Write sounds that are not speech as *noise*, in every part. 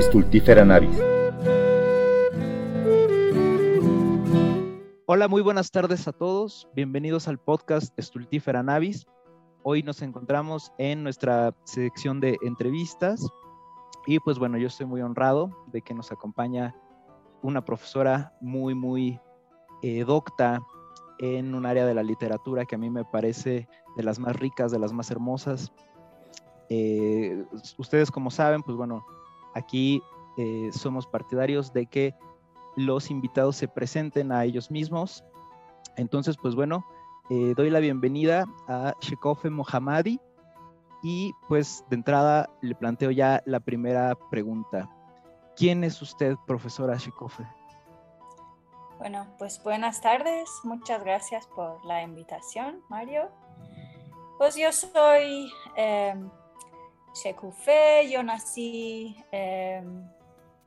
Stultifera navis. Hola, muy buenas tardes a todos. Bienvenidos al podcast Stultifera navis. Hoy nos encontramos en nuestra sección de entrevistas y pues bueno, yo estoy muy honrado de que nos acompaña una profesora muy, muy eh, docta en un área de la literatura que a mí me parece de las más ricas, de las más hermosas. Eh, ustedes como saben, pues bueno, aquí eh, somos partidarios de que los invitados se presenten a ellos mismos. Entonces, pues bueno, eh, doy la bienvenida a Shekofe Mohammadi y pues de entrada le planteo ya la primera pregunta. ¿Quién es usted, profesora Shekofe? Bueno, pues buenas tardes. Muchas gracias por la invitación, Mario. Pues yo soy eh, yo nací em,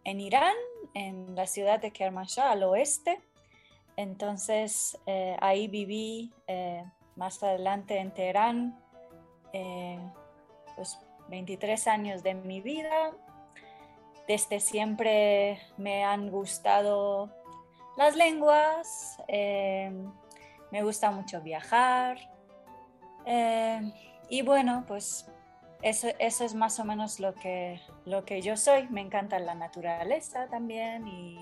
en Irán, en la ciudad de Kermanshah, al oeste. Entonces eh, ahí viví eh, más adelante en Teherán, eh, pues 23 años de mi vida. Desde siempre me han gustado las lenguas, em, me gusta mucho viajar. Em, y bueno, pues eso, es más o menos lo que, lo que yo soy. Me encanta la naturaleza también y,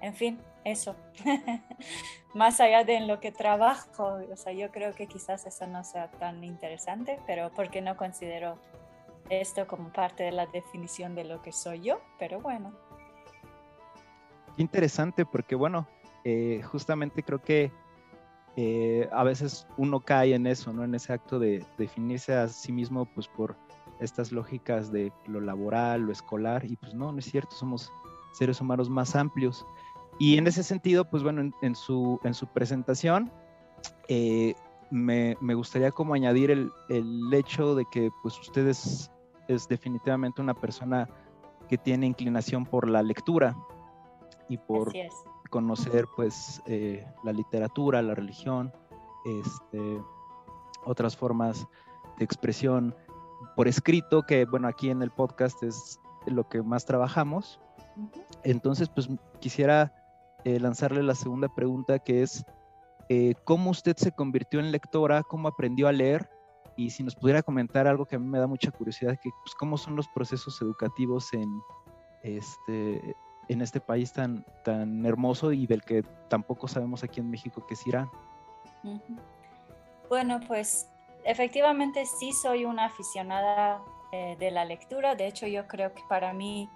en fin, eso. *laughs* más allá de en lo que trabajo, o sea, yo creo que quizás eso no sea tan interesante, pero porque no considero esto como parte de la definición de lo que soy yo, pero bueno. Interesante porque, bueno, eh, justamente creo que eh, a veces uno cae en eso, ¿no? En ese acto de definirse a sí mismo, pues por estas lógicas de lo laboral, lo escolar, y pues no, no es cierto, somos seres humanos más amplios. Y en ese sentido, pues bueno, en, su, en su presentación, eh, me, me, gustaría como añadir el, el, hecho de que pues usted es, es definitivamente una persona que tiene inclinación por la lectura y por conocer pues eh, la literatura, la religión, este, otras formas de expresión por escrito, que bueno, aquí en el podcast es lo que más trabajamos. Entonces, pues quisiera eh, lanzarle la segunda pregunta que es, eh, ¿cómo usted se convirtió en lectora? ¿Cómo aprendió a leer? Y si nos pudiera comentar algo que a mí me da mucha curiosidad, que pues, cómo son los procesos educativos en, este, en este país tan, tan hermoso y del que tampoco sabemos aquí en México que es Irán. Bueno, pues efectivamente sí soy una aficionada eh, de la lectura. De hecho, yo creo que para mí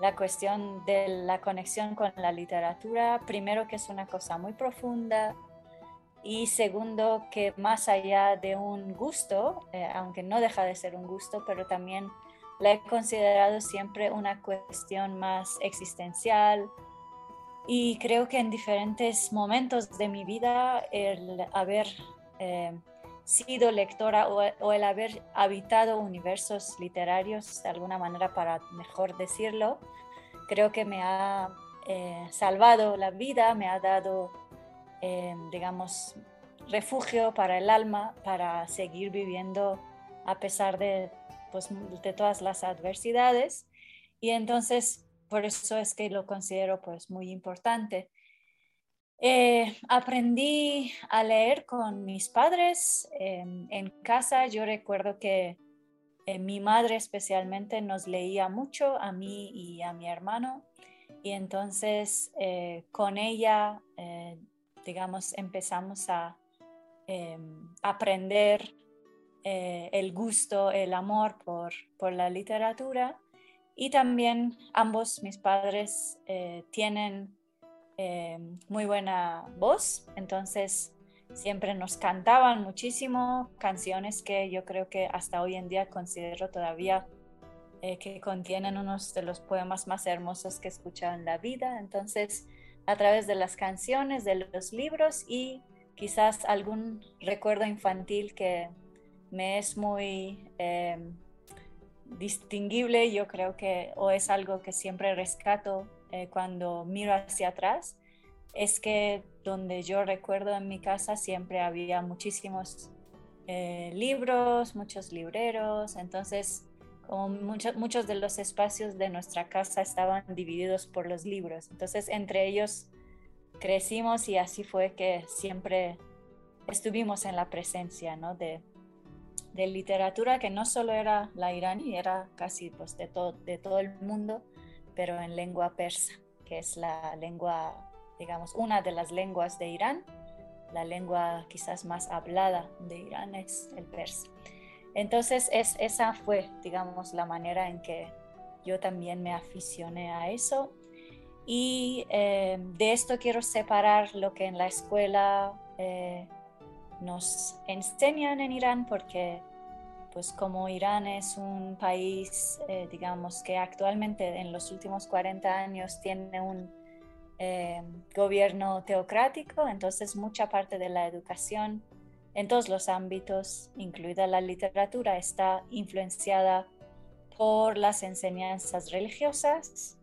la cuestión de la conexión con la literatura, primero que es una cosa muy profunda y segundo que más allá de un gusto, eh, aunque no deja de ser un gusto, pero también la he considerado siempre una cuestión más existencial y creo que en diferentes momentos de mi vida el haber eh, sido lectora o, el haber habitado universos literarios de alguna manera para mejor decirlo, creo que me ha eh, salvado la vida, me ha dado, eh, digamos, refugio para el alma, para seguir viviendo a pesar de pues, de todas las adversidades y entonces por eso es que lo considero pues muy importante. Eh, aprendí a leer con mis padres en casa. Yo recuerdo que eh, mi madre especialmente nos leía mucho a mí y a mi hermano y entonces eh, con ella, digamos, empezamos a em, aprender eh, el gusto, el amor por, la literatura. Y también ambos mis padres eh, tienen eh, muy buena voz, entonces siempre nos cantaban muchísimo canciones que yo creo que hasta hoy en día considero todavía que contienen unos de los poemas más hermosos que he escuchado en la vida. Entonces, a través de las canciones, de los libros y quizás algún recuerdo infantil que, me es muy em, distinguible, yo creo que, o es algo que siempre rescato eh, cuando miro hacia atrás, es que donde yo recuerdo en mi casa siempre había muchísimos eh, libros, muchos libreros, entonces como muchos de los espacios de nuestra casa estaban divididos por los libros. Entonces, entre ellos crecimos y así fue que siempre estuvimos en la presencia ¿no? de, de, literatura que no solo era la iraní, era casi pues, de, todo, de todo el mundo, pero en lengua persa, que es la lengua, digamos, una de las lenguas de Irán. La lengua quizás más hablada de Irán es el persa. Entonces, es, esa fue, digamos, la manera en que yo también me aficioné a eso. Y eh, de esto quiero separar lo que en la escuela eh, nos enseñan en Irán, porque pues como Irán es un país, eh, digamos, que actualmente en los últimos 40 años tiene un gobierno teocrático, entonces mucha parte de la educación en todos los ámbitos, incluida la literatura, está influenciada por las enseñanzas religiosas,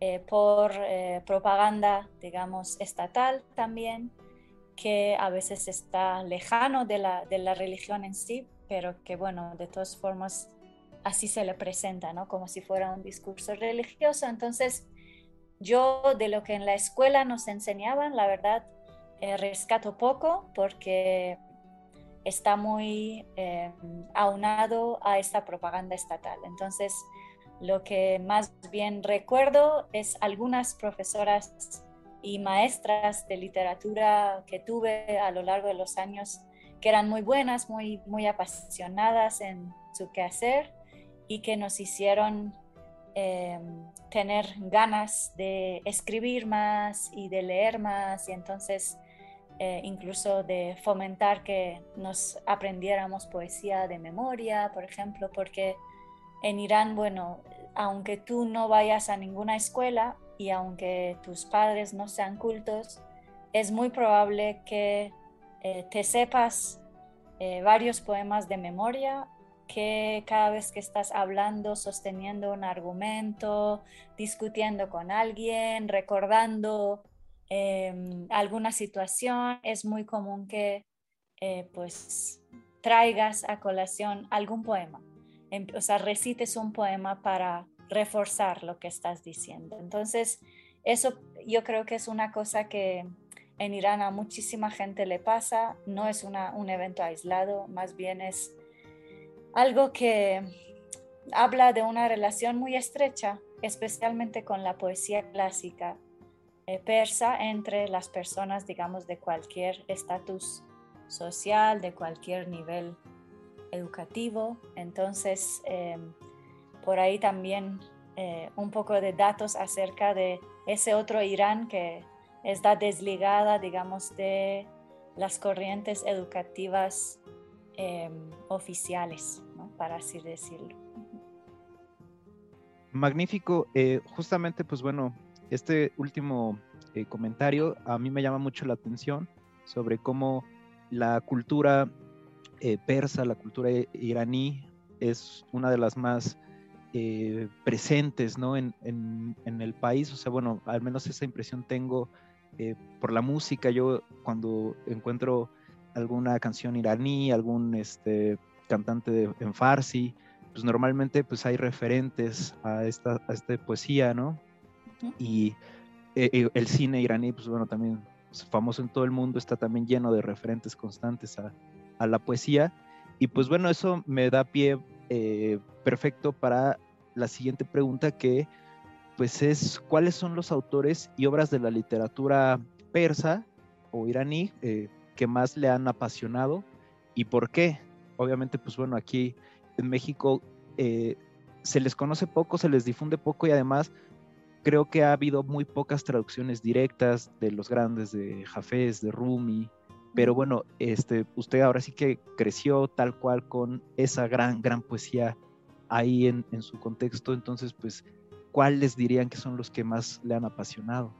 eh, por eh, propaganda, digamos, estatal también, que a veces está lejano de la, de la religión en sí, pero que, bueno, de todas formas, así se le presenta, ¿no? Como si fuera un discurso religioso. Entonces, yo de lo que en la escuela nos enseñaban, la verdad, eh, rescato poco porque está muy eh, aunado a esta propaganda estatal. Entonces, lo que más bien recuerdo es algunas profesoras y maestras de literatura que tuve a lo largo de los años que eran muy buenas, muy, muy apasionadas en su quehacer y que nos hicieron eh, tener ganas de escribir más y de leer más y entonces eh, incluso de fomentar que nos aprendiéramos poesía de memoria, por ejemplo, porque en Irán, bueno, aunque tú no vayas a ninguna escuela y aunque tus padres no sean cultos, es muy probable que eh, te sepas eh, varios poemas de memoria que cada vez que estás hablando, sosteniendo un argumento, discutiendo con alguien, recordando Em, alguna situación, es muy común que eh, pues traigas a colación algún poema, em, o sea, recites un poema para reforzar lo que estás diciendo. Entonces, eso yo creo que es una cosa que en Irán a muchísima gente le pasa, no es un evento aislado, más bien es algo que habla de una relación muy estrecha, especialmente con la poesía clásica eh, persa entre las personas, digamos, de cualquier estatus social, de cualquier nivel educativo. Entonces, em, por ahí también eh, un poco de datos acerca de ese otro Irán que está desligada, digamos, de las corrientes educativas em, oficiales, para así decirlo. Magnífico. Eh, justamente, pues bueno, este último eh, comentario a mí me llama mucho la atención sobre cómo la cultura persa, la cultura iraní es una de las más eh, presentes ¿no? en, el país. O sea, bueno, al menos esa impresión tengo por la música. Yo cuando encuentro alguna canción iraní, algún este, cantante de, en farsi, pues normalmente pues hay referentes a esta, a esta poesía, ¿no? Y eh, eh, el cine iraní, pues bueno, también es famoso en todo el mundo, está también lleno de referentes constantes a, la poesía. Y pues bueno, eso me da pie eh, perfecto para la siguiente pregunta que pues es cuáles son los autores y obras de la literatura persa o iraní que más le han apasionado y por qué. Obviamente, pues bueno, aquí en México se les conoce poco, se les difunde poco y además creo que ha habido muy pocas traducciones directas de los grandes de Jafés, de Rumi, pero bueno, este, usted ahora sí que creció tal cual con esa gran, gran poesía ahí en, su contexto, entonces pues, ¿cuáles dirían que son los que más le han apasionado?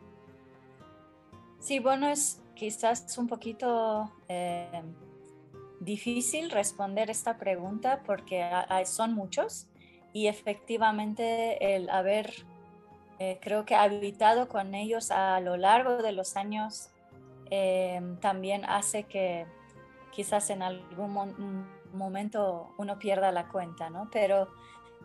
Sí, bueno, es quizás un poquito eh, difícil responder esta pregunta porque son muchos y efectivamente el haber eh, creo que habitado con ellos a lo largo de los años eh, también hace que quizás en algún momento uno pierda la cuenta, ¿no? Pero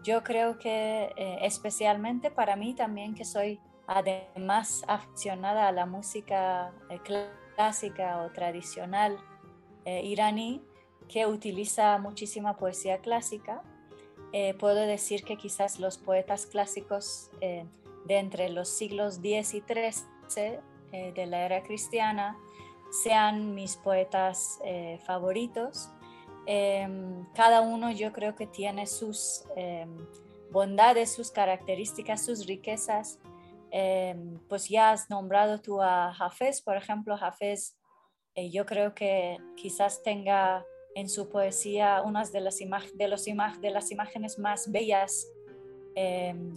yo creo que eh, especialmente para mí también que soy además aficionada a la música eh, clásica o tradicional eh, iraní, que utiliza muchísima poesía clásica, puedo decir que quizás los poetas clásicos de entre los siglos X y XIII de la era cristiana sean mis poetas favoritos Em, cada uno yo creo que tiene sus em, bondades, sus características, sus riquezas. Em, pues ya has nombrado tú a Hafez, por ejemplo, Hafez eh, yo creo que quizás tenga en su poesía unas de las, de los de las imágenes más bellas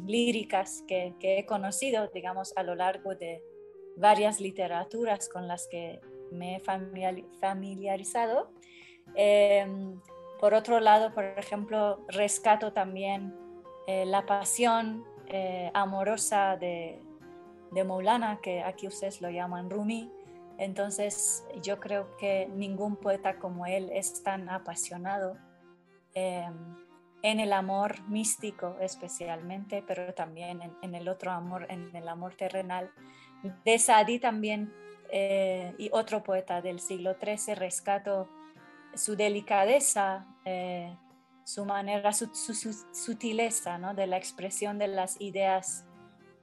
líricas que, he conocido, digamos, a lo largo de varias literaturas con las que me he familiarizado. Em, por otro lado, por ejemplo, rescato también eh, la pasión eh, amorosa de, de Maulana, que aquí ustedes lo llaman Rumi. Entonces, yo creo que ningún poeta como él es tan apasionado em, en el amor místico especialmente, pero también en, el otro amor, en el amor terrenal. De Sadi también, eh, y otro poeta del siglo XIII, rescato su delicadeza, eh, su manera, su, sutileza ¿no? de la expresión de las ideas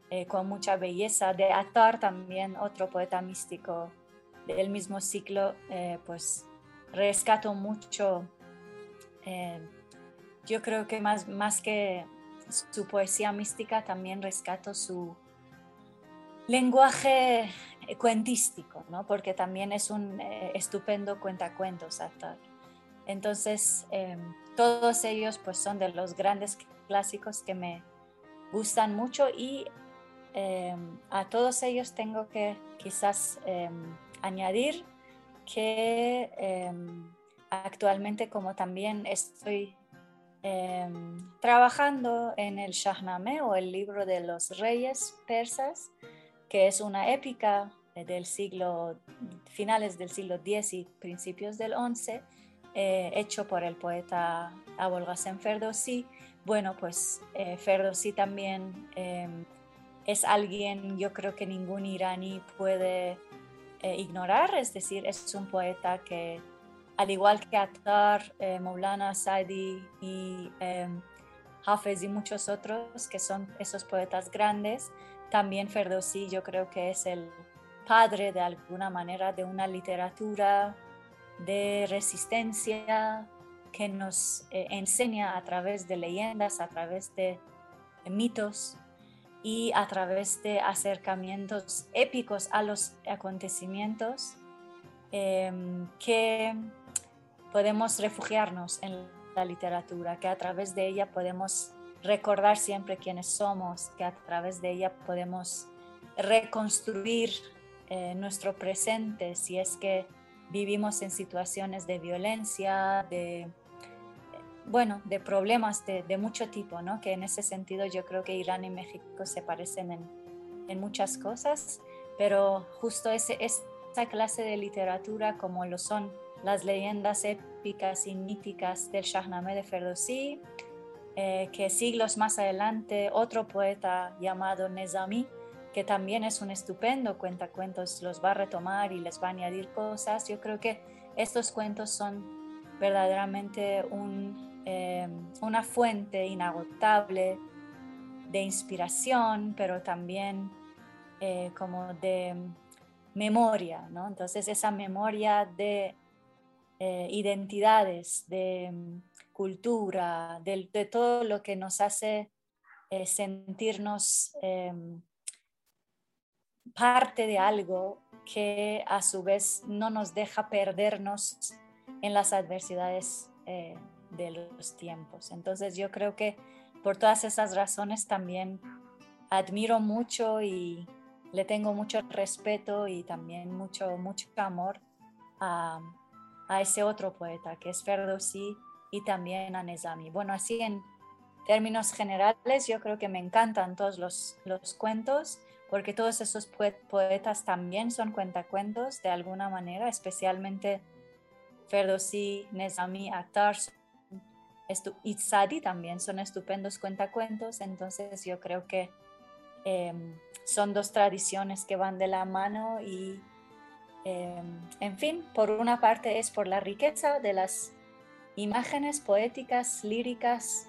eh, con mucha belleza. De Atar también, otro poeta místico del mismo ciclo, pues rescato mucho. yo creo que más, más que su poesía mística, también rescato su lenguaje eh, cuentístico, ¿no? porque también es un eh, estupendo cuentacuentos actor. Entonces, em, todos ellos pues son de los grandes clásicos que me gustan mucho y em, a todos ellos tengo que quizás em, añadir que actualmente como también estoy trabajando en el Shahnameh o el libro de los reyes persas, que es una épica del siglo, finales del siglo X y principios del XI, eh, hecho por el poeta Abul Ghasem Ferdowsi. Bueno, pues eh, Ferdowsi también em, es alguien, yo creo que ningún iraní puede eh, ignorar, es decir, es un poeta que, al igual que Attar, eh, Maulana, Sadi y em, Hafez y muchos otros, que son esos poetas grandes, también Ferdowsi yo creo que es el padre de alguna manera de una literatura de resistencia que nos eh, enseña a través de leyendas, a través de mitos y a través de acercamientos épicos a los acontecimientos em, que podemos refugiarnos en la literatura, que a través de ella podemos recordar siempre quiénes somos, que a través de ella podemos reconstruir eh, nuestro presente si es que vivimos en situaciones de violencia, de, bueno, de problemas de, mucho tipo, ¿no? Que en ese sentido yo creo que Irán y México se parecen en, en muchas cosas, pero justo ese, esa clase de literatura como lo son las leyendas épicas y míticas del Shahnameh de Ferdowsi, eh, que siglos más adelante otro poeta llamado Nezami que también es un estupendo cuentacuentos, los va a retomar y les va a añadir cosas. Yo creo que estos cuentos son verdaderamente eh, una fuente inagotable de inspiración, pero también eh, como de memoria, ¿no? Entonces esa memoria de identidades, de cultura, de, de, todo lo que nos hace sentirnos parte de algo que a su vez no nos deja perdernos en las adversidades eh, de los tiempos. Entonces yo creo que por todas esas razones también admiro mucho y le tengo mucho respeto y también mucho, mucho amor a, ese otro poeta que es Ferdowsi y también a Nezami. Bueno, así en términos generales yo creo que me encantan todos los, los cuentos porque todos esos poetas también son cuentacuentos de alguna manera, especialmente Ferdowsi, Nezami, Akhtar, Itzadi también son estupendos cuentacuentos, entonces yo creo que em, son dos tradiciones que van de la mano y, em, en fin, por una parte es por la riqueza de las imágenes poéticas, líricas,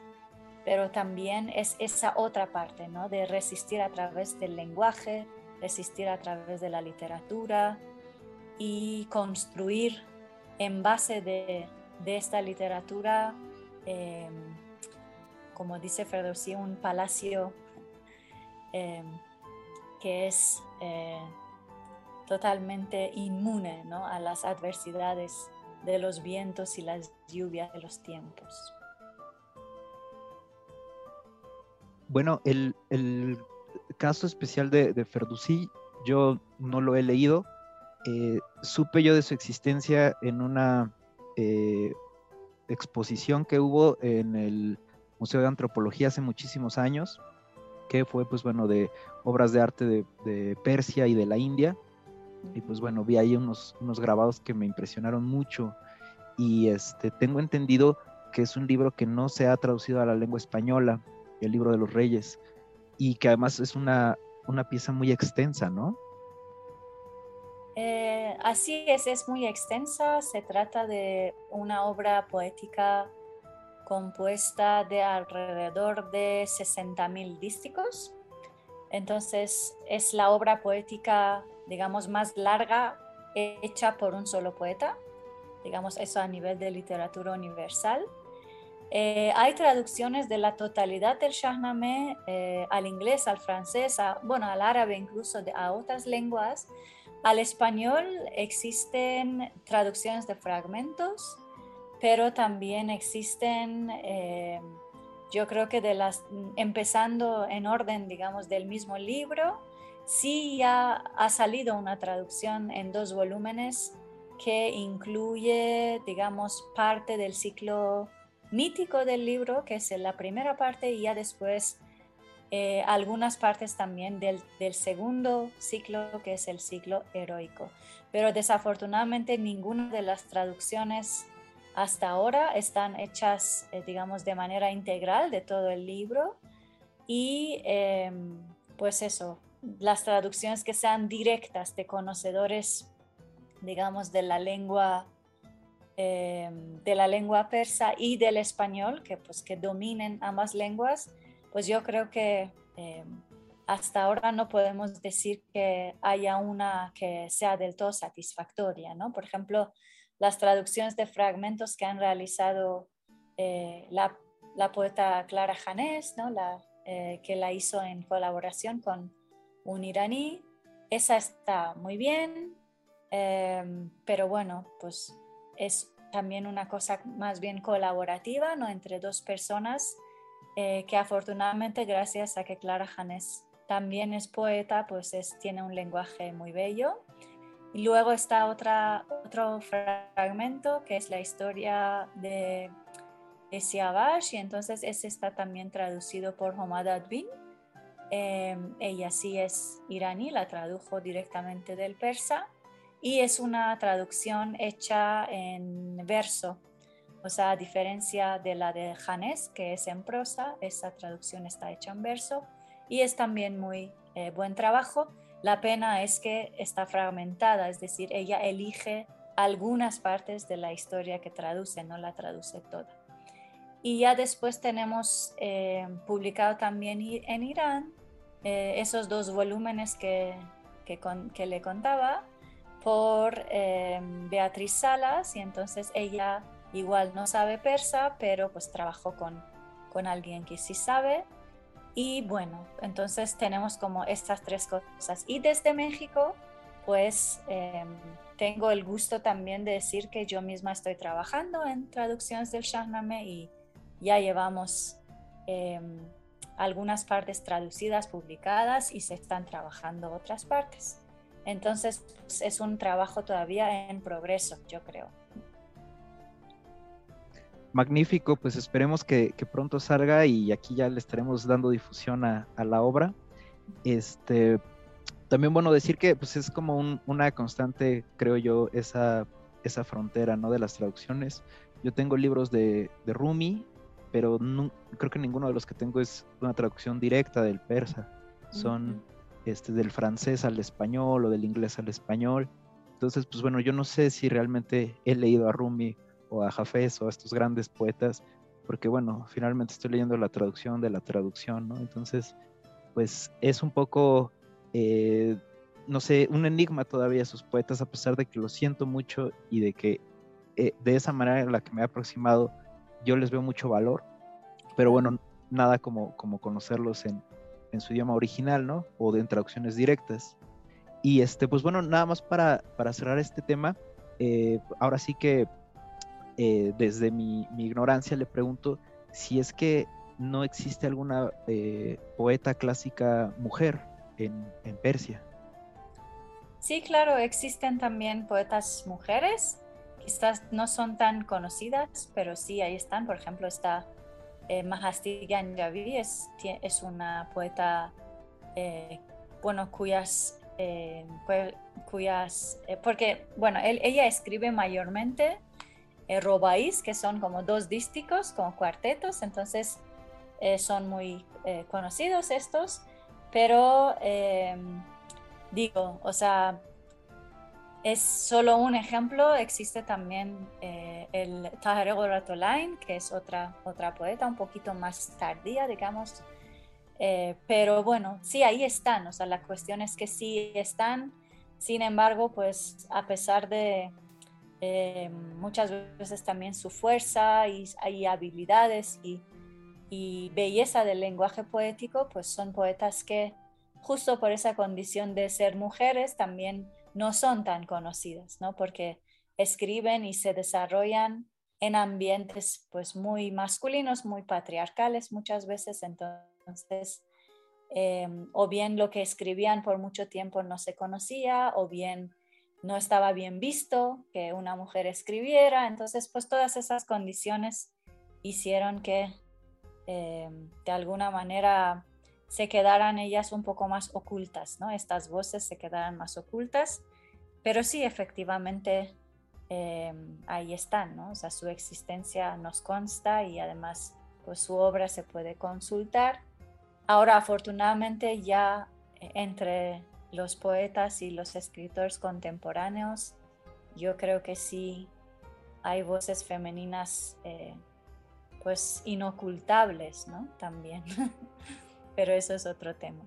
pero también es esa otra parte, ¿no? De resistir a través del lenguaje, resistir a través de la literatura y construir en base de, esta literatura, em, como dice Ferdowsi, un palacio em, que es eh, totalmente inmune a las adversidades de los vientos y las lluvias de los tiempos. Bueno, el, caso especial de, de yo no lo he leído. Eh, supe yo de su existencia en una eh, exposición que hubo en el Museo de Antropología hace muchísimos años, que fue pues bueno de obras de arte de, Persia y de la India. Y pues bueno, vi ahí unos, unos grabados que me impresionaron mucho. Y este, tengo entendido que es un libro que no se ha traducido a la lengua española, el libro de los reyes, y que además es una, una pieza muy extensa, ¿no? Eh, así es, es muy extensa. Se trata de una obra poética compuesta de alrededor de 60.000 dísticos. Entonces es la obra poética, digamos, más larga hecha por un solo poeta, digamos eso a nivel de literatura universal. Eh, hay traducciones de la totalidad del Shahnameh eh, al inglés, al francés, bueno, al árabe, incluso a otras lenguas. Al español existen traducciones de fragmentos, pero también existen, eh, yo creo que de las, empezando en orden, digamos, del mismo libro, sí ya ha salido una traducción en dos volúmenes que incluye, digamos, parte del ciclo mítico del libro, que es la primera parte, y ya después eh, algunas partes también del, segundo ciclo, que es el ciclo heroico. Pero desafortunadamente ninguna de las traducciones hasta ahora están hechas, eh, digamos, de manera integral de todo el libro. Y em, pues eso, las traducciones que sean directas de conocedores, digamos, de la lengua em, de la lengua persa y del español, que pues que dominen ambas lenguas, pues yo creo que eh, hasta ahora no podemos decir que haya una que sea del todo satisfactoria, ¿no? Por ejemplo, las traducciones de fragmentos que han realizado eh, la, poeta Clara Janés, ¿no? La, eh, que la hizo en colaboración con un iraní, esa está muy bien, pero bueno, pues es también una cosa más bien colaborativa, ¿no? Entre dos personas eh, que afortunadamente gracias a que Clara Janes también es poeta, pues tiene un lenguaje muy bello. Y luego está otra, otro fragmento que es la historia de, de Siavash y entonces ese está también traducido por Homad Advin. Em, ella sí es iraní, la tradujo directamente del persa y es una traducción hecha en verso o sea, a diferencia de la de Janés, que es en prosa, esa traducción está hecha en verso y es también muy eh, buen trabajo. La pena es que está fragmentada, es decir, ella elige algunas partes de la historia que traduce, no la traduce toda. Y ya después tenemos eh, publicado también en Irán eh, esos dos volúmenes que, que, que le contaba por Beatriz Salas y entonces ella igual no sabe persa, pero pues trabajó con, con alguien que sí sabe. Y bueno, entonces tenemos como estas tres cosas. Y desde México, pues em, tengo el gusto también de decir que yo misma estoy trabajando en traducciones del Shahnameh y ya llevamos em, algunas partes traducidas, publicadas y se están trabajando otras partes. Entonces pues, es un trabajo todavía en progreso, yo creo magnífico, pues esperemos que, pronto salga y aquí ya le estaremos dando difusión a, la obra. Este, también bueno decir que pues es como una constante, creo yo, esa, esa frontera ¿no? de las traducciones. Yo tengo libros de, Rumi pero no, creo que ninguno de los que tengo es una traducción directa del persa. Son este, del francés al español o del inglés al español. Entonces, pues bueno, yo no sé si realmente he leído a Rumi o a Jafes o a estos grandes poetas, porque bueno, finalmente estoy leyendo la traducción de la traducción, ¿no? Entonces, pues es un poco, eh, no sé, un enigma todavía sus poetas, a pesar de que lo siento mucho y de que eh, de esa manera en la que me he aproximado, yo les veo mucho valor, pero bueno, nada como, como conocerlos en, en su idioma original, ¿no? O de en traducciones directas. Y este, pues bueno, nada más para, para cerrar este tema, eh, ahora sí que eh, desde mi, mi, ignorancia le pregunto si es que no existe alguna eh, poeta clásica mujer en, en, Persia. Sí, claro, existen también poetas mujeres, quizás no son tan conocidas, pero sí, ahí están. Por ejemplo, está eh, Mahasti Ganjavi, es, es una poeta, bueno, cuyas eh, cuyas, eh, porque, bueno, ella escribe mayormente eh, robáis, que son como dos dísticos, como cuartetos, entonces eh, son muy conocidos estos, pero digo, o sea, es solo un ejemplo, existe también el Tahare Ratolain, que es otra, otra poeta un poquito más tardía, digamos, eh, pero bueno, sí, ahí están, o sea, la cuestión es que sí están, sin embargo, pues a pesar de eh, muchas veces también su fuerza y, hay habilidades y, y, belleza del lenguaje poético, pues son poetas que justo por esa condición de ser mujeres también no son tan conocidas, ¿no? Porque escriben y se desarrollan en ambientes pues muy masculinos, muy patriarcales muchas veces, entonces em, o bien lo que escribían por mucho tiempo no se conocía, o bien no estaba bien visto que una mujer escribiera. Entonces, pues todas esas condiciones hicieron que em, de alguna manera se quedaran ellas un poco más ocultas, ¿no? Estas voces se quedaran más ocultas, pero sí, efectivamente, em, ahí están, ¿no? O sea, su existencia nos consta y además, pues su obra se puede consultar Ahora, afortunadamente, ya eh, entre los poetas y los escritores contemporáneos, yo creo que sí hay voces femeninas eh, pues inocultables, ¿no? *laughs* También. Pero eso es otro tema.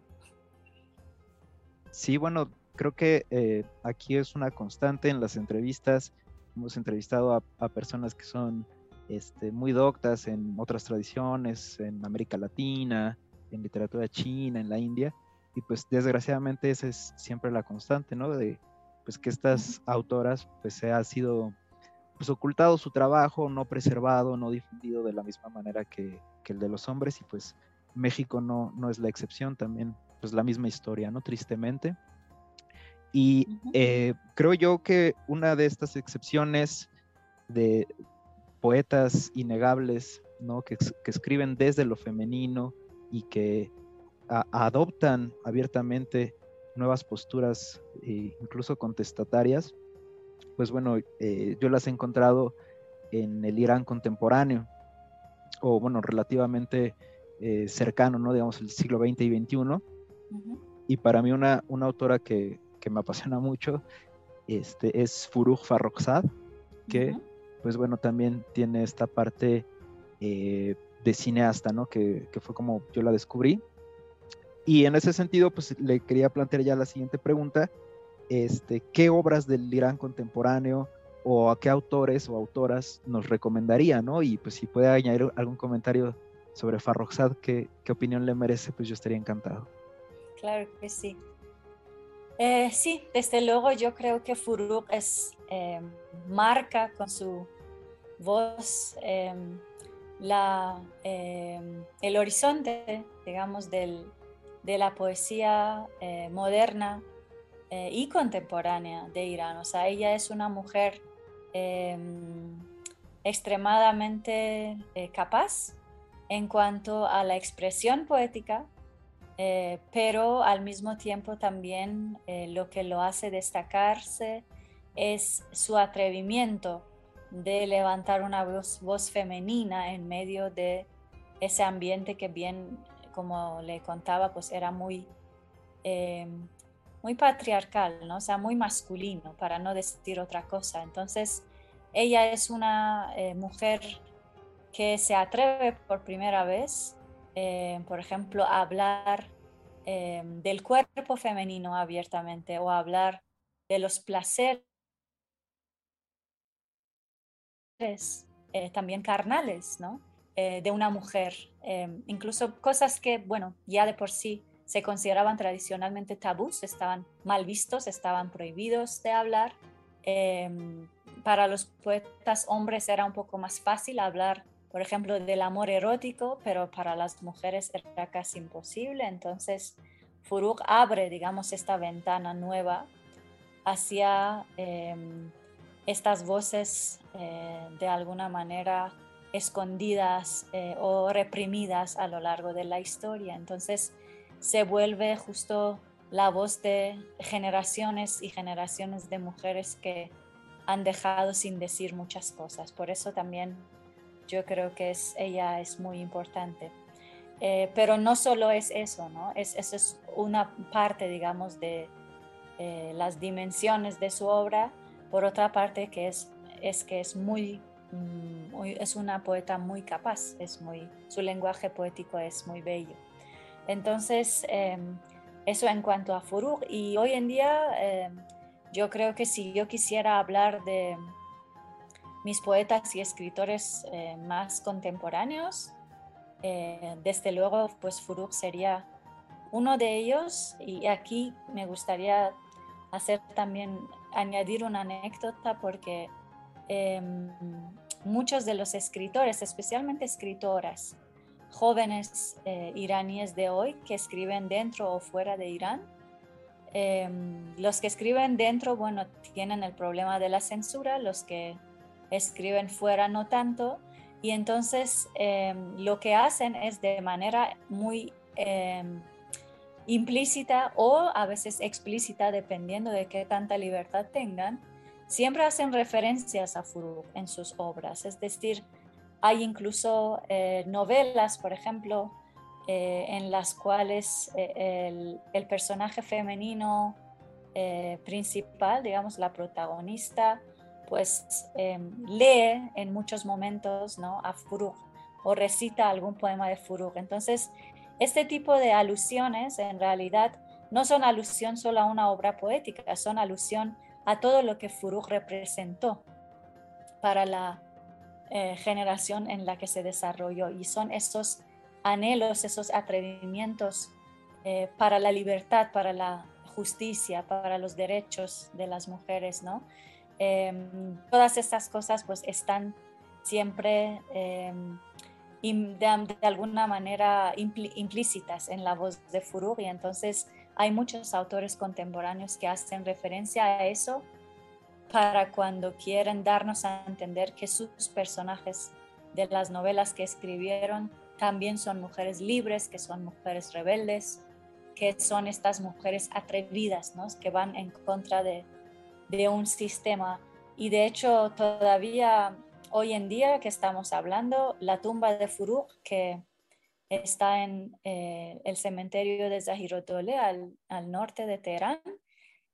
Sí, bueno, creo que eh, aquí es una constante en las entrevistas. Hemos entrevistado a, a personas que son este, muy doctas en otras tradiciones, en América Latina, en literatura china, en la India, y pues desgraciadamente esa es siempre la constante, ¿no? De pues que estas autoras pues se ha sido pues ocultado su trabajo, no preservado, no difundido de la misma manera que, que el de los hombres y pues México no, no es la excepción, también pues la misma historia, ¿no? Tristemente. Y eh, creo yo que una de estas excepciones de poetas innegables, ¿no? Que, que escriben desde lo femenino, y que adoptan abiertamente nuevas posturas, e incluso contestatarias, pues bueno, eh, yo las he encontrado en el Irán contemporáneo, o bueno, relativamente eh, cercano, ¿no? Digamos, el siglo XX y XXI. Y para mí una, una autora que, que, me apasiona mucho este, es Furuj Farrokhzad, que pues bueno, también tiene esta parte eh, de cineasta, ¿no? Que, fue como yo la descubrí. Y en ese sentido, pues le quería plantear ya la siguiente pregunta. Este, ¿Qué obras del Irán contemporáneo o a qué autores o autoras nos recomendaría, ¿no? Y pues si puede añadir algún comentario sobre Farrokhzad, ¿qué, qué opinión le merece? Pues yo estaría encantado. Claro que sí. Eh, sí, desde luego yo creo que Furuk es eh, marca con su voz eh, la, em, el horizonte, digamos, de la poesía eh, moderna eh, y contemporánea de Irán. O sea, ella es una mujer em, extremadamente capaz en cuanto a la expresión poética, pero al mismo tiempo también lo que lo hace destacarse es su atrevimiento de levantar una voz, femenina en medio de ese ambiente que bien, como le contaba, pues era muy, eh, muy patriarcal, ¿no? O sea, muy masculino, para no decir otra cosa. Entonces, ella es una eh, mujer que se atreve por primera vez, eh, por ejemplo, a hablar del cuerpo femenino abiertamente o a hablar de los placeres eh, también carnales, ¿no? Eh, de una mujer, em, incluso cosas que, bueno, ya de por sí se consideraban tradicionalmente tabús, estaban mal vistos, estaban prohibidos de hablar. Em, para los poetas hombres era un poco más fácil hablar, por ejemplo, del amor erótico, pero para las mujeres era casi imposible. Entonces, Furuk abre, digamos, esta ventana nueva hacia em, estas voces eh, de alguna manera escondidas eh, o reprimidas a lo largo de la historia. Entonces se vuelve justo la voz de generaciones y generaciones de mujeres que han dejado sin decir muchas cosas. Por eso también yo creo que es, ella es muy importante. Eh, pero no solo es eso, ¿no? Es, eso es una parte, digamos, de las dimensiones de su obra, por otra parte, que es, es que es muy, mm, muy, es una poeta muy capaz, es muy, su lenguaje poético es muy bello. Entonces, em, eso en cuanto a Furuk. Y hoy en día, em, yo creo que si yo quisiera hablar de mis poetas y escritores eh, más contemporáneos, eh, desde luego, pues Furuk sería uno de ellos. Y aquí me gustaría hacer también añadir una anécdota porque em, muchos de los escritores, especialmente escritoras jóvenes eh, iraníes de hoy que escriben dentro o fuera de Irán, los que escriben dentro, bueno, tienen el problema de la censura, los que escriben fuera no tanto, y entonces em, lo que hacen es de manera muy implícita o a veces explícita, dependiendo de qué tanta libertad tengan, siempre hacen referencias a Furuk en sus obras. Es decir, hay incluso eh, novelas, por ejemplo, eh, en las cuales eh, el, personaje femenino principal, digamos la protagonista, pues em, lee en muchos momentos ¿no? a Furuk o recita algún poema de Furuk. Entonces, este tipo de alusiones en realidad no son alusión solo a una obra poética, son alusión a todo lo que Furuk representó para la eh, generación en la que se desarrolló y son esos anhelos, esos atrevimientos eh, para la libertad, para la justicia, para los derechos de las mujeres, ¿no? Em, todas estas cosas pues están siempre em, de, alguna manera implícitas en la voz de Furuk y entonces hay muchos autores contemporáneos que hacen referencia a eso para cuando quieren darnos a entender que sus personajes de las novelas que escribieron también son mujeres libres, que son mujeres rebeldes, que son estas mujeres atrevidas, ¿no? que van en contra de, de un sistema. Y de hecho todavía hoy en día que estamos hablando, la tumba de Furuk, que está en eh, el cementerio de Zahirotole al, al norte de Teherán,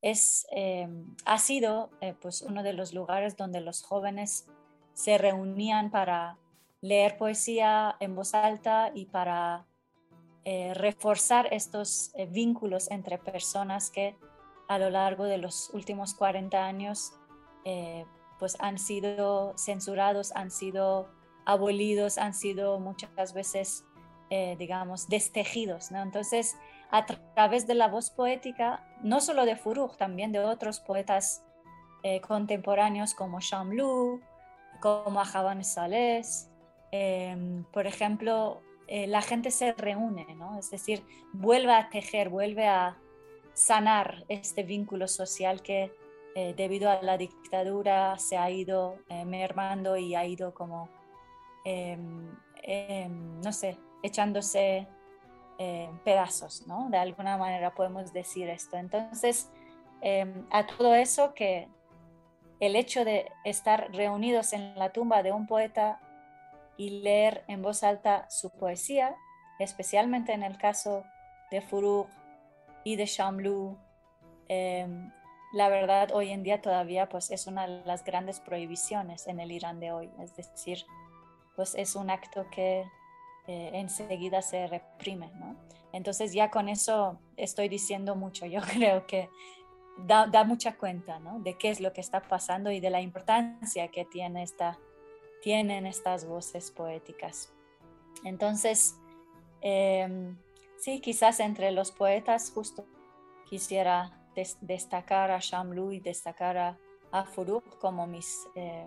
es, eh, ha sido eh, pues uno de los lugares donde los jóvenes se reunían para leer poesía en voz alta y para reforzar estos vínculos entre personas que a lo largo de los últimos 40 años pues han sido censurados, han sido abolidos, han sido muchas veces, eh, digamos, destejidos. ¿no? Entonces, a través de la voz poética, no solo de Furuk, también de otros poetas eh, contemporáneos como Shamlu, como Ajaban Sales, em, por ejemplo, eh, la gente se reúne, ¿no? es decir, vuelve a tejer, vuelve a sanar este vínculo social que eh, debido a la dictadura se ha ido eh, mermando y ha ido como, em, em, no sé, echándose eh, pedazos, ¿no? De alguna manera podemos decir esto. Entonces, em, a todo eso que el hecho de estar reunidos en la tumba de un poeta y leer en voz alta su poesía, especialmente en el caso de Furuk y de Shamlu, em, la verdad hoy en día todavía pues es una de las grandes prohibiciones en el Irán de hoy, es decir, pues es un acto que eh, enseguida se reprime, ¿no? Entonces ya con eso estoy diciendo mucho, *laughs* yo creo que da, da, mucha cuenta, ¿no? De qué es lo que está pasando y de la importancia que tiene esta, tienen estas voces poéticas. Entonces, em, sí, quizás entre los poetas justo quisiera destacar a Shamlu y destacar a, a como mis eh,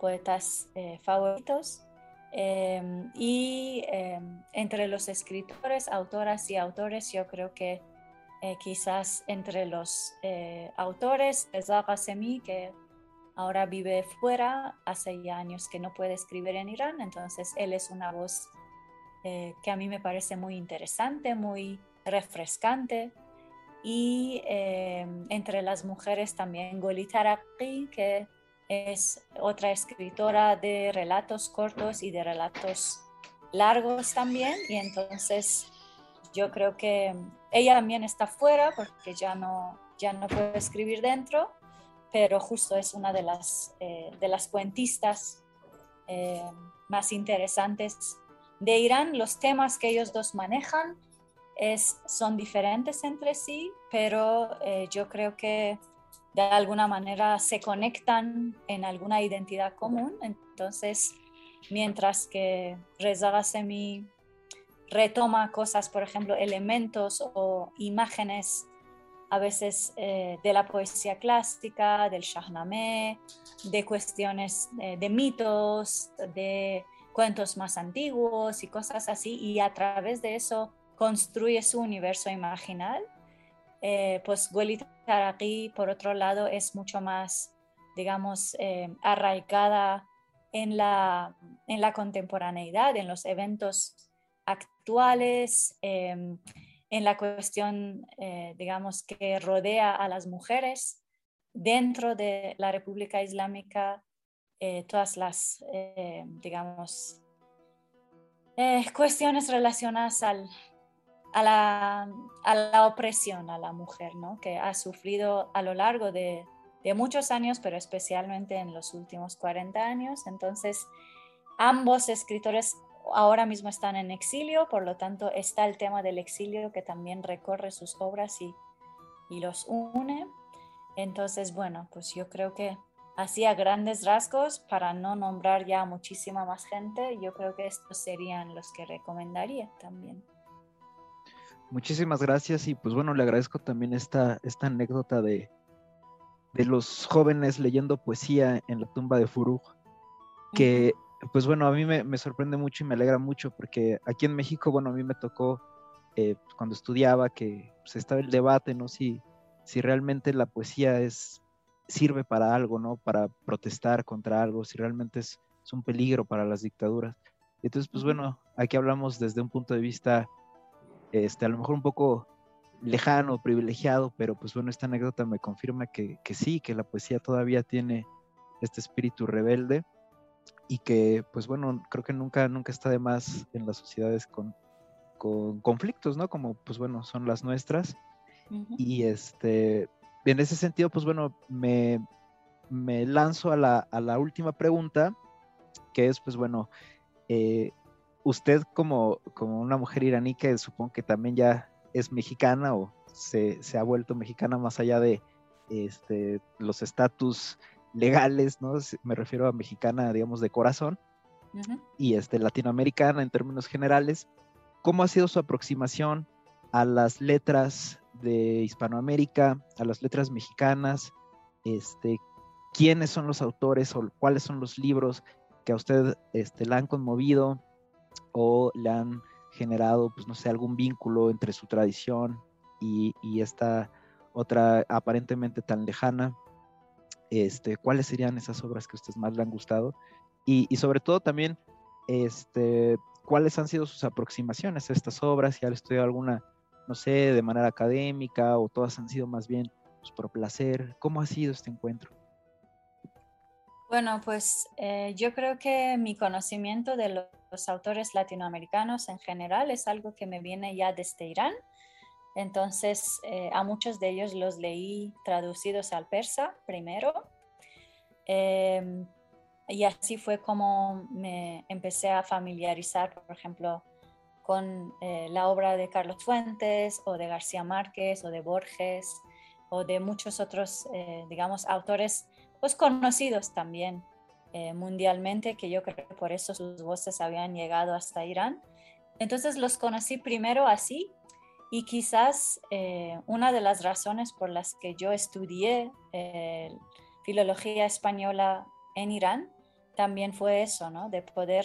poetas eh, favoritos. Em, y em, entre los escritores, autoras y autores, yo creo que eh, quizás entre los autores, Zaga Semi, que ahora vive fuera, hace ya años que no puede escribir en Irán, entonces él es una voz eh, que a mí me parece muy interesante, muy refrescante. Y eh, entre las mujeres también Goli Taraki, que es otra escritora de relatos cortos y de relatos largos también. Y entonces yo creo que ella también está fuera porque ya no, ya no puede escribir dentro pero justo es una de las, eh, de las cuentistas más interesantes de Irán. Los temas que ellos dos manejan son diferentes entre sí, pero eh, yo creo que de alguna manera se conectan en alguna identidad común. Entonces, mientras que Reza Ghasemi retoma cosas, por ejemplo, elementos o imágenes a veces eh, de la poesía clásica, del Shahnameh, de cuestiones eh, de mitos, de cuentos más antiguos y cosas así, y a través de eso construye su universo imaginal. Eh, pues Taraqi, por otro lado, es mucho más, digamos, arraigada en la, en la contemporaneidad, en los eventos actuales em, en la cuestión, eh, digamos, que rodea a las mujeres dentro de la República Islámica, eh, todas las, eh, digamos, cuestiones relacionadas al, a, la, a, la, opresión a la mujer, ¿no? que ha sufrido a lo largo de, de muchos años, pero especialmente en los últimos 40 años. Entonces, ambos escritores ahora mismo están en exilio, por lo tanto está el tema del exilio que también recorre sus obras y, y los une. Entonces, bueno, pues yo creo que así a grandes rasgos, para no nombrar ya muchísima más gente, yo creo que estos serían los que recomendaría también. Muchísimas gracias y pues bueno, le agradezco también esta, esta anécdota de, de los jóvenes leyendo poesía en la tumba de Furug, que pues bueno, a mí me, sorprende mucho y me alegra mucho porque aquí en México, bueno, a mí me tocó eh, cuando estudiaba que pues, estaba el debate, ¿no? Si, si realmente la poesía es, sirve para algo, ¿no? Para protestar contra algo, si realmente es, un peligro para las dictaduras. Entonces, pues bueno, aquí hablamos desde un punto de vista, este, a lo mejor un poco lejano, privilegiado, pero pues bueno, esta anécdota me confirma que, que sí, que la poesía todavía tiene este espíritu rebelde y que, pues bueno, creo que nunca, nunca está de más en las sociedades con, con conflictos, ¿no? Como, pues bueno, son las nuestras. Y este, en ese sentido, pues bueno, me, me lanzo a la, a la, última pregunta, que es, pues bueno, eh, usted como, como una mujer iraní que supongo que también ya es mexicana o se, se ha vuelto mexicana más allá de este, los estatus legales, ¿no? Me refiero a mexicana, digamos, de corazón, y este, latinoamericana en términos generales. ¿Cómo ha sido su aproximación a las letras de Hispanoamérica, a las letras mexicanas? Este, ¿Quiénes son los autores o cuáles son los libros que a usted este, la han conmovido o le han generado, pues no sé, algún vínculo entre su tradición y, y esta otra aparentemente tan lejana? este, cuáles serían esas obras que a ustedes más le han gustado y, sobre todo también este, cuáles han sido sus aproximaciones a estas obras, si han estudiado alguna, no sé, de manera académica o todas han sido más bien pues, por placer. ¿Cómo ha sido este encuentro? Bueno, pues eh, yo creo que mi conocimiento de los, autores latinoamericanos en general es algo que me viene ya desde Irán. Entonces, eh, a muchos de ellos los leí traducidos al persa primero. Em, y así fue como me empecé a familiarizar, por ejemplo, con eh, la obra de Carlos Fuentes o de García Márquez o de Borges o de muchos otros, eh, digamos, autores pues conocidos también eh, mundialmente, que yo creo que por eso sus voces habían llegado hasta Irán. Entonces los conocí primero así y quizás una de las razones por las que yo estudié filología española en Irán también fue eso, ¿no? De poder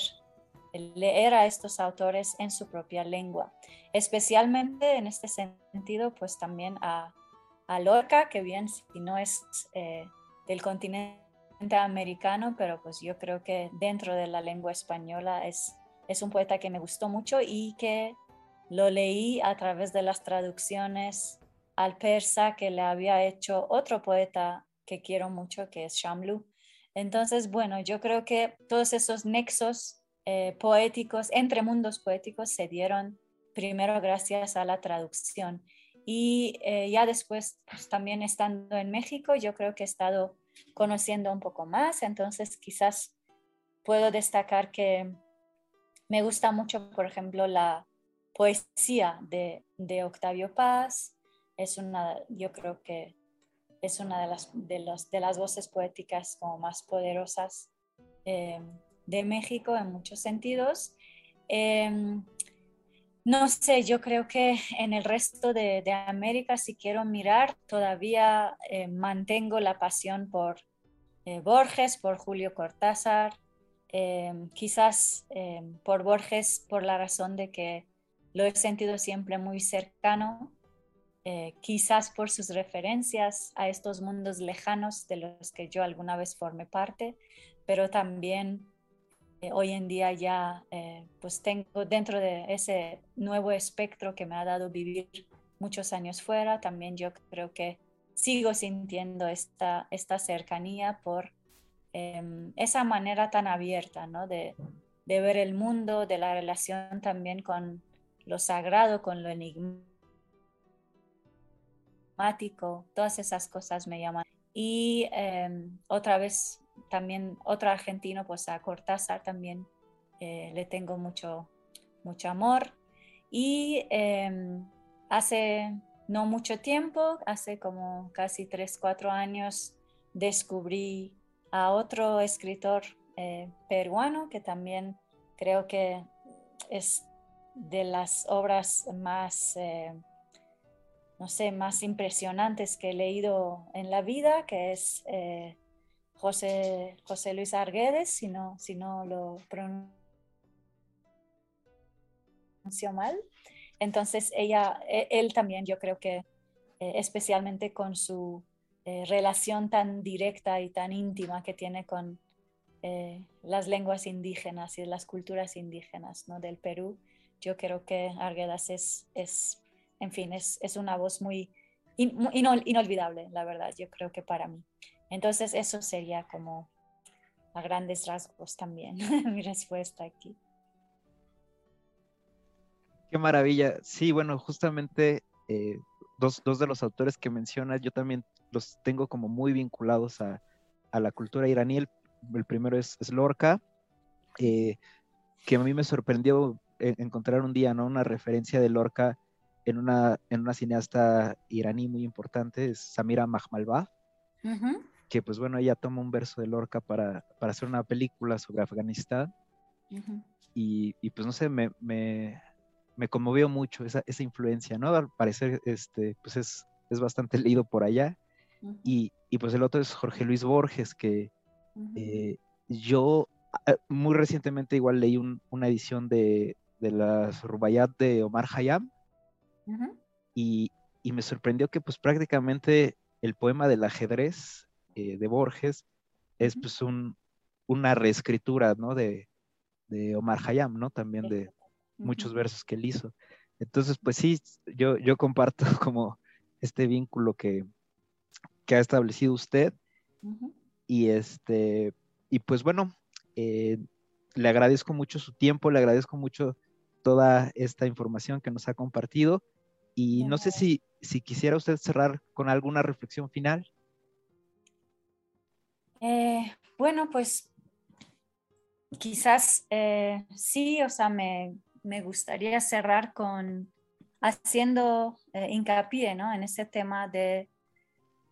leer a estos autores en su propia lengua. Especialmente en este sentido, pues también a, Lorca, que bien si no es eh, del continente americano, pero pues yo creo que dentro de la lengua española es, es un poeta que me gustó mucho y que lo leí a través de las traducciones al persa que le había hecho otro poeta que quiero mucho, que es Shamlu. Entonces, bueno, yo creo que todos esos nexos eh, poéticos, entre mundos poéticos, se dieron primero gracias a la traducción. Y eh, ya después, pues, también estando en México, yo creo que he estado conociendo un poco más, entonces quizás puedo destacar que me gusta mucho, por ejemplo, la poesía de, Octavio Paz. Es una, yo creo que es una de las, de los, de las voces poéticas como más poderosas eh, de México en muchos sentidos. Em, no sé, yo creo que en el resto de, América, si quiero mirar, todavía eh, mantengo la pasión por eh, Borges, por Julio Cortázar, em, quizás em, por Borges por la razón de que lo he sentido siempre muy cercano, eh, quizás por sus referencias a estos mundos lejanos de los que yo alguna vez formé parte, pero también eh, hoy en día ya eh, pues tengo dentro de ese nuevo espectro que me ha dado vivir muchos años fuera, también yo creo que sigo sintiendo esta, esta cercanía por em, esa manera tan abierta ¿no? de, de, ver el mundo, de la relación también con lo sagrado, con lo enigmático, todas esas cosas me llaman. Y em, otra vez también otro argentino, pues a Cortázar también eh, le tengo mucho, mucho amor. Y em, hace no mucho tiempo, hace como casi 3, 4 años, descubrí a otro escritor eh, peruano que también creo que es de las obras más, eh, no sé, más impresionantes que he leído en la vida, que es José, José Luis Arguedes, si no, si no lo pronuncio mal. Entonces, ella, e, él también, yo creo que eh, especialmente con su eh, relación tan directa y tan íntima que tiene con eh, las lenguas indígenas y las culturas indígenas ¿no? del Perú, yo creo que Arguedas es, es en fin, es, es una voz muy inolvidable, la verdad, yo creo que para mí. Entonces eso sería como a grandes rasgos también *laughs* mi respuesta aquí. Qué maravilla. Sí, bueno, justamente eh, dos, de los autores que mencionas, yo también los tengo como muy vinculados a, la cultura iraní. El, primero es, Lorca, eh, que a mí me sorprendió encontrar un día, ¿no? Una referencia de Lorca en una, en una cineasta iraní muy importante, es Samira Mahmalbaf que pues bueno, ella toma un verso de Lorca para, hacer una película sobre Afganistán. y, pues no sé, me, me, conmovió mucho esa, influencia, ¿no? Al parecer, este, pues es, es bastante *laughs* leído por allá. y, pues el otro es Jorge Luis Borges, que eh, yo ah, muy recientemente igual leí una edición de, de las Rubayat de Omar Hayam. y, y me sorprendió que pues prácticamente el poema del ajedrez eh, de Borges es pues una reescritura, ¿no? De, Omar Hayam, ¿no? También de muchos versos que él hizo. Entonces, pues sí, yo, yo comparto *laughs* como este vínculo que, que ha establecido usted. Y este, y pues bueno, eh, le agradezco mucho su tiempo, le agradezco mucho toda esta información que nos ha compartido. Y no sé si, si quisiera usted cerrar con alguna reflexión final. Eh, bueno, pues quizás eh, sí, o sea, me, me, gustaría cerrar con haciendo eh, hincapié ¿no? en ese tema de,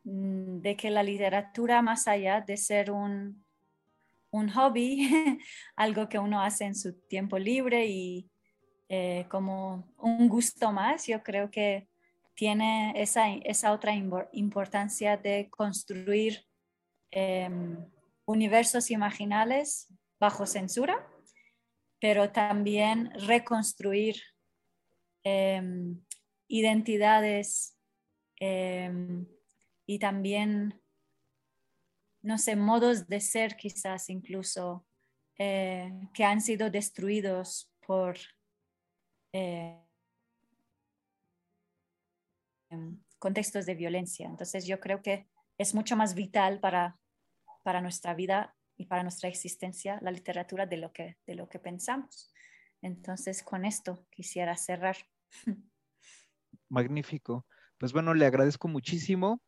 mm, de que la literatura, más allá de ser un, un hobby, *laughs* algo que uno hace en su tiempo libre y como un gusto más, yo creo que tiene esa, esa otra importancia de construir em, universos imaginales bajo censura, pero también reconstruir em, identidades em, y también, no sé, modos de ser quizás incluso eh, que han sido destruidos por eh, contextos de violencia. Entonces yo creo que es mucho más vital para, para nuestra vida y para nuestra existencia la literatura de lo que, de lo que pensamos. Entonces con esto quisiera cerrar. *laughs* Magnífico. Pues bueno, le agradezco muchísimo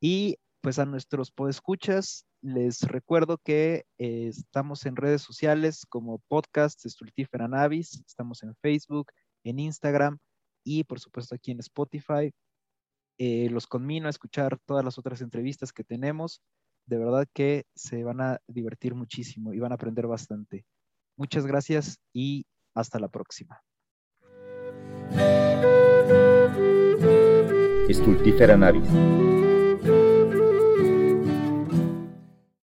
y pues a nuestros podescuchas les recuerdo que eh, estamos en redes sociales como podcast Stultifera Navis, estamos en Facebook, en Instagram y por supuesto aquí en Spotify. Eh, los conmino a escuchar todas las otras entrevistas que tenemos. De verdad que se van a divertir muchísimo y van a aprender bastante. Muchas gracias y hasta la próxima. Estultífera Navis